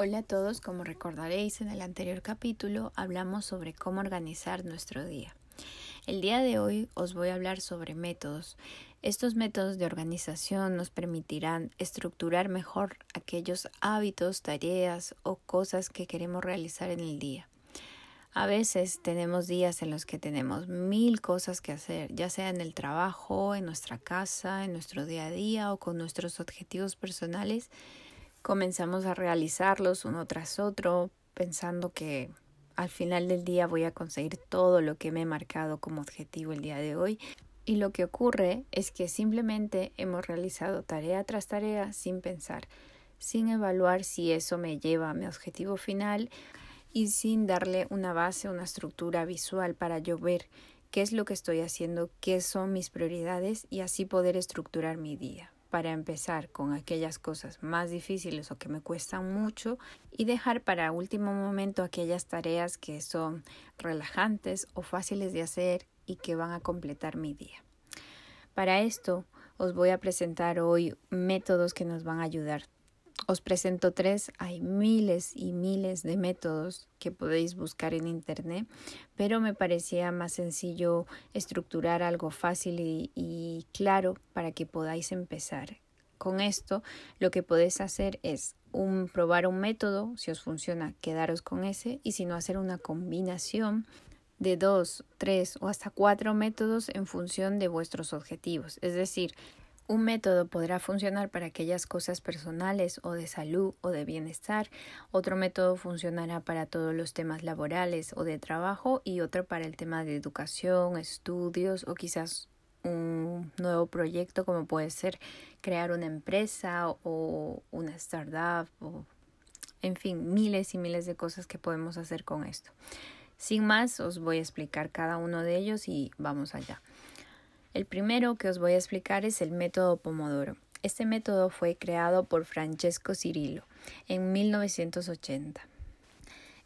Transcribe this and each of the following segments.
Hola a todos, como recordaréis en el anterior capítulo hablamos sobre cómo organizar nuestro día. El día de hoy os voy a hablar sobre métodos. Estos métodos de organización nos permitirán estructurar mejor aquellos hábitos, tareas o cosas que queremos realizar en el día. A veces tenemos días en los que tenemos mil cosas que hacer, ya sea en el trabajo, en nuestra casa, en nuestro día a día o con nuestros objetivos personales comenzamos a realizarlos uno tras otro, pensando que al final del día voy a conseguir todo lo que me he marcado como objetivo el día de hoy. Y lo que ocurre es que simplemente hemos realizado tarea tras tarea sin pensar, sin evaluar si eso me lleva a mi objetivo final y sin darle una base, una estructura visual para yo ver qué es lo que estoy haciendo, qué son mis prioridades y así poder estructurar mi día para empezar con aquellas cosas más difíciles o que me cuestan mucho y dejar para último momento aquellas tareas que son relajantes o fáciles de hacer y que van a completar mi día. Para esto os voy a presentar hoy métodos que nos van a ayudar os presento tres, hay miles y miles de métodos que podéis buscar en Internet, pero me parecía más sencillo estructurar algo fácil y, claro para que podáis empezar. Con esto lo que podéis hacer es probar un método, si os funciona, quedaros con ese y si no hacer una combinación de dos, tres o hasta cuatro métodos en función de vuestros objetivos. Es decir, un método podrá funcionar para aquellas cosas personales o de salud o de bienestar, otro método funcionará para todos los temas laborales o de trabajo y otro para el tema de educación, estudios o quizás un nuevo proyecto como puede ser crear una empresa o una startup o en fin, miles y miles de cosas que podemos hacer con esto. Sin más, os voy a explicar cada uno de ellos y vamos allá. El primero que os voy a explicar es el método Pomodoro. Este método fue creado por Francesco Cirillo en 1980.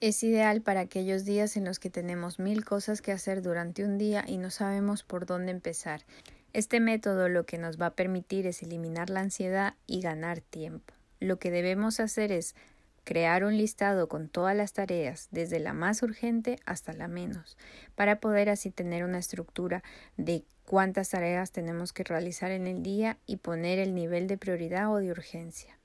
Es ideal para aquellos días en los que tenemos mil cosas que hacer durante un día y no sabemos por dónde empezar. Este método lo que nos va a permitir es eliminar la ansiedad y ganar tiempo. Lo que debemos hacer es crear un listado con todas las tareas, desde la más urgente hasta la menos, para poder así tener una estructura de cuántas tareas tenemos que realizar en el día y poner el nivel de prioridad o de urgencia.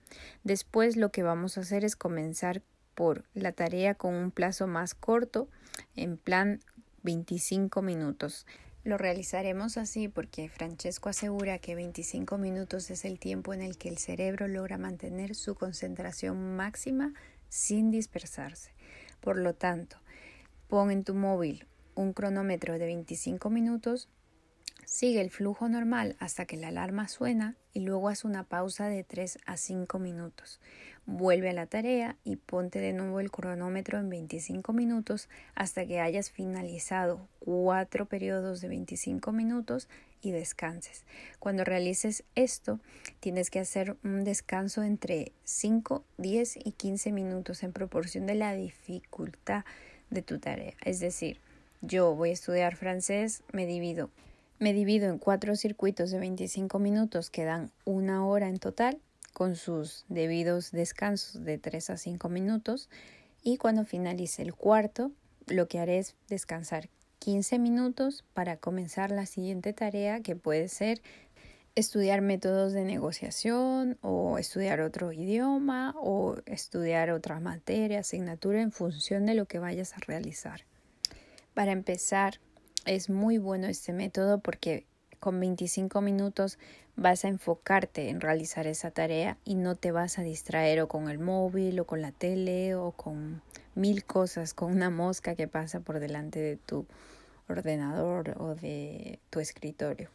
Después lo que vamos a hacer es comenzar por la tarea con un plazo más corto, en plan 25 minutos. Lo realizaremos así porque Francesco asegura que 25 minutos es el tiempo en el que el cerebro logra mantener su concentración máxima sin dispersarse. Por lo tanto, pon en tu móvil un cronómetro de 25 minutos Sigue el flujo normal hasta que la alarma suena y luego haz una pausa de 3 a 5 minutos. Vuelve a la tarea y ponte de nuevo el cronómetro en 25 minutos hasta que hayas finalizado cuatro periodos de 25 minutos y descanses. Cuando realices esto, tienes que hacer un descanso entre 5, 10 y 15 minutos en proporción de la dificultad de tu tarea. Es decir, yo voy a estudiar francés, me divido me divido en cuatro circuitos de 25 minutos que dan una hora en total, con sus debidos descansos de 3 a 5 minutos. Y cuando finalice el cuarto, lo que haré es descansar 15 minutos para comenzar la siguiente tarea que puede ser estudiar métodos de negociación o estudiar otro idioma o estudiar otra materia, asignatura en función de lo que vayas a realizar. Para empezar, es muy bueno este método porque con 25 minutos vas a enfocarte en realizar esa tarea y no te vas a distraer o con el móvil o con la tele o con mil cosas, con una mosca que pasa por delante de tu ordenador o de tu escritorio.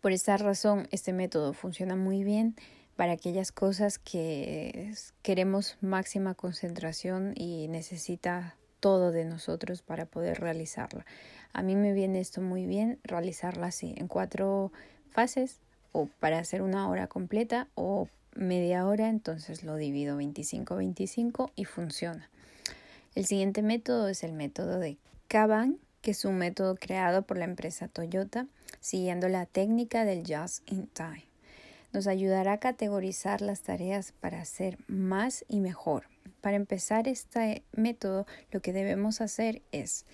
Por esta razón, este método funciona muy bien para aquellas cosas que queremos máxima concentración y necesita todo de nosotros para poder realizarla. A mí me viene esto muy bien realizarla así, en cuatro fases o para hacer una hora completa o media hora, entonces lo divido 25-25 y funciona. El siguiente método es el método de Kaban, que es un método creado por la empresa Toyota siguiendo la técnica del Just in Time. nos ayudará a categorizar las tareas para hacer más y mejor. Para empezar este método, lo que debemos hacer es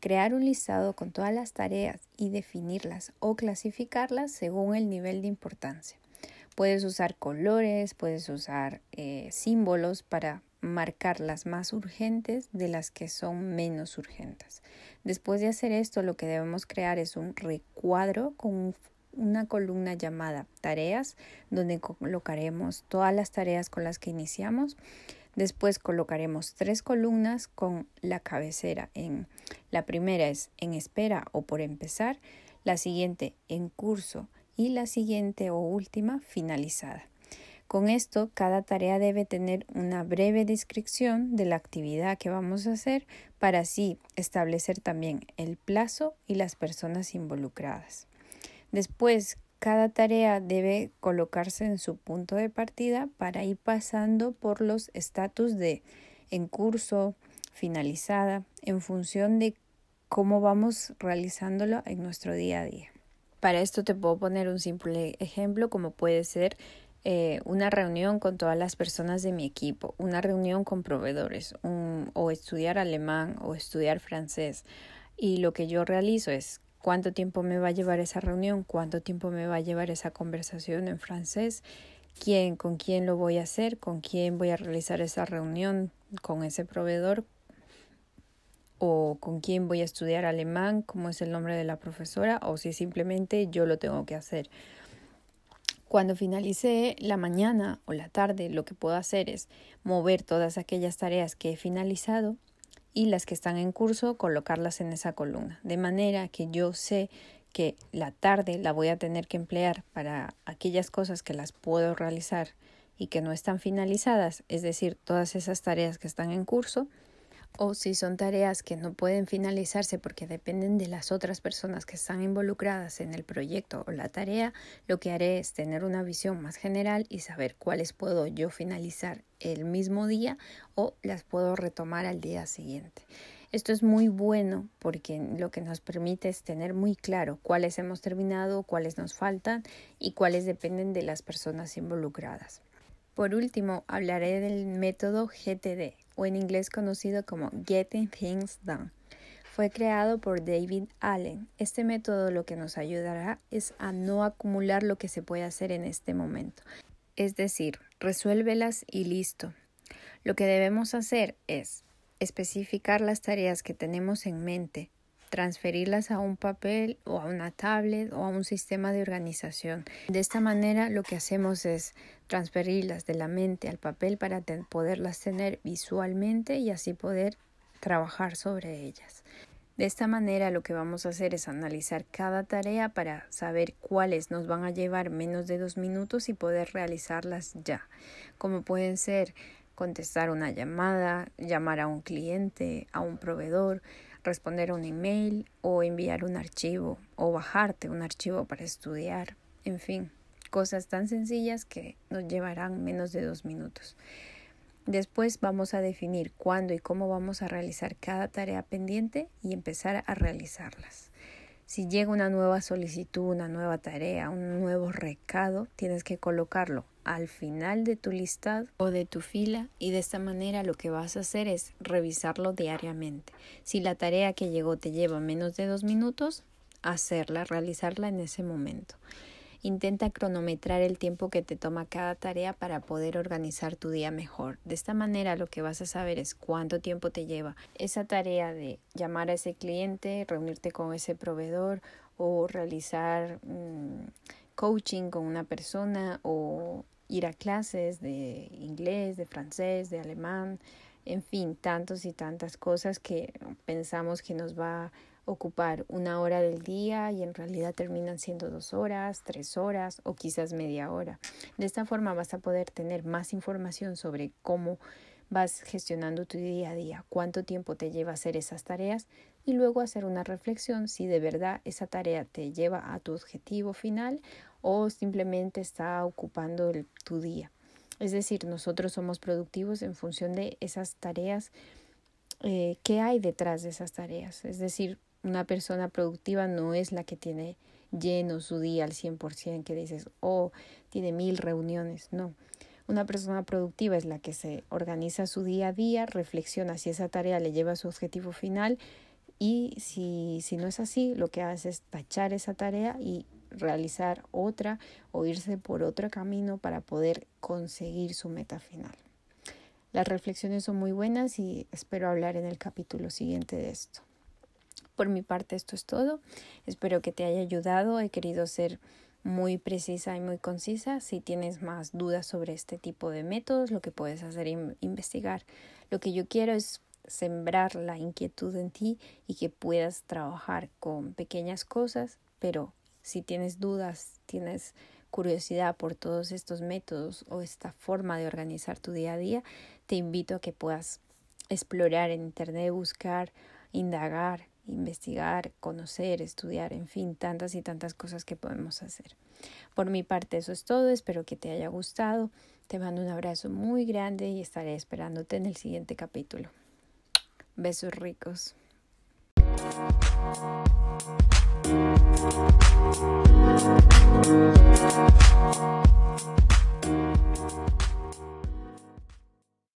crear un listado con todas las tareas y definirlas o clasificarlas según el nivel de importancia. Puedes usar colores, puedes usar eh, símbolos para marcar las más urgentes de las que son menos urgentes. Después de hacer esto, lo que debemos crear es un recuadro con una columna llamada tareas, donde colocaremos todas las tareas con las que iniciamos. Después colocaremos tres columnas con la cabecera en la primera es en espera o por empezar, la siguiente en curso y la siguiente o última finalizada. Con esto, cada tarea debe tener una breve descripción de la actividad que vamos a hacer para así establecer también el plazo y las personas involucradas. Después, cada tarea debe colocarse en su punto de partida para ir pasando por los estatus de en curso, finalizada, en función de cómo vamos realizándolo en nuestro día a día. Para esto te puedo poner un simple ejemplo como puede ser eh, una reunión con todas las personas de mi equipo, una reunión con proveedores, o estudiar alemán o estudiar francés. Y lo que yo realizo es cuánto tiempo me va a llevar esa reunión, cuánto tiempo me va a llevar esa conversación en francés, quién, con quién lo voy a hacer, con quién voy a realizar esa reunión con ese proveedor o con quién voy a estudiar alemán, cómo es el nombre de la profesora o si simplemente yo lo tengo que hacer. Cuando finalice la mañana o la tarde, lo que puedo hacer es mover todas aquellas tareas que he finalizado y las que están en curso, colocarlas en esa columna. De manera que yo sé que la tarde la voy a tener que emplear para aquellas cosas que las puedo realizar y que no están finalizadas, es decir, todas esas tareas que están en curso, o si son tareas que no pueden finalizarse porque dependen de las otras personas que están involucradas en el proyecto o la tarea, lo que haré es tener una visión más general y saber cuáles puedo yo finalizar el mismo día o las puedo retomar al día siguiente. Esto es muy bueno porque lo que nos permite es tener muy claro cuáles hemos terminado, cuáles nos faltan y cuáles dependen de las personas involucradas. Por último, hablaré del método GTD, o en inglés conocido como Getting Things Done. Fue creado por David Allen. Este método lo que nos ayudará es a no acumular lo que se puede hacer en este momento. Es decir, resuélvelas y listo. Lo que debemos hacer es especificar las tareas que tenemos en mente, transferirlas a un papel o a una tablet o a un sistema de organización. De esta manera lo que hacemos es transferirlas de la mente al papel para poderlas tener visualmente y así poder trabajar sobre ellas. De esta manera lo que vamos a hacer es analizar cada tarea para saber cuáles nos van a llevar menos de dos minutos y poder realizarlas ya, como pueden ser contestar una llamada, llamar a un cliente, a un proveedor, responder un email o enviar un archivo o bajarte un archivo para estudiar, en fin, cosas tan sencillas que nos llevarán menos de dos minutos. Después vamos a definir cuándo y cómo vamos a realizar cada tarea pendiente y empezar a realizarlas. Si llega una nueva solicitud, una nueva tarea, un nuevo recado, tienes que colocarlo al final de tu listado o de tu fila y de esta manera lo que vas a hacer es revisarlo diariamente. Si la tarea que llegó te lleva menos de dos minutos, hacerla, realizarla en ese momento. Intenta cronometrar el tiempo que te toma cada tarea para poder organizar tu día mejor. De esta manera lo que vas a saber es cuánto tiempo te lleva esa tarea de llamar a ese cliente, reunirte con ese proveedor o realizar mm, coaching con una persona o ir a clases de inglés, de francés, de alemán, en fin, tantos y tantas cosas que pensamos que nos va a ocupar una hora del día y en realidad terminan siendo dos horas, tres horas o quizás media hora. De esta forma vas a poder tener más información sobre cómo vas gestionando tu día a día, cuánto tiempo te lleva hacer esas tareas y luego hacer una reflexión si de verdad esa tarea te lleva a tu objetivo final o simplemente está ocupando tu día. Es decir, nosotros somos productivos en función de esas tareas eh, ¿qué hay detrás de esas tareas? Es decir, una persona productiva no es la que tiene lleno su día al 100%, que dices, oh, tiene mil reuniones, no. Una persona productiva es la que se organiza su día a día, reflexiona si esa tarea le lleva a su objetivo final y si, si no es así, lo que hace es tachar esa tarea y realizar otra o irse por otro camino para poder conseguir su meta final. Las reflexiones son muy buenas y espero hablar en el capítulo siguiente de esto. Por mi parte esto es todo. Espero que te haya ayudado. He querido ser muy precisa y muy concisa. Si tienes más dudas sobre este tipo de métodos, lo que puedes hacer es investigar. Lo que yo quiero es sembrar la inquietud en ti y que puedas trabajar con pequeñas cosas, pero si tienes dudas, tienes curiosidad por todos estos métodos o esta forma de organizar tu día a día, te invito a que puedas explorar en Internet, buscar, indagar, investigar, conocer, estudiar, en fin, tantas y tantas cosas que podemos hacer. Por mi parte eso es todo, espero que te haya gustado, te mando un abrazo muy grande y estaré esperándote en el siguiente capítulo. Besos ricos.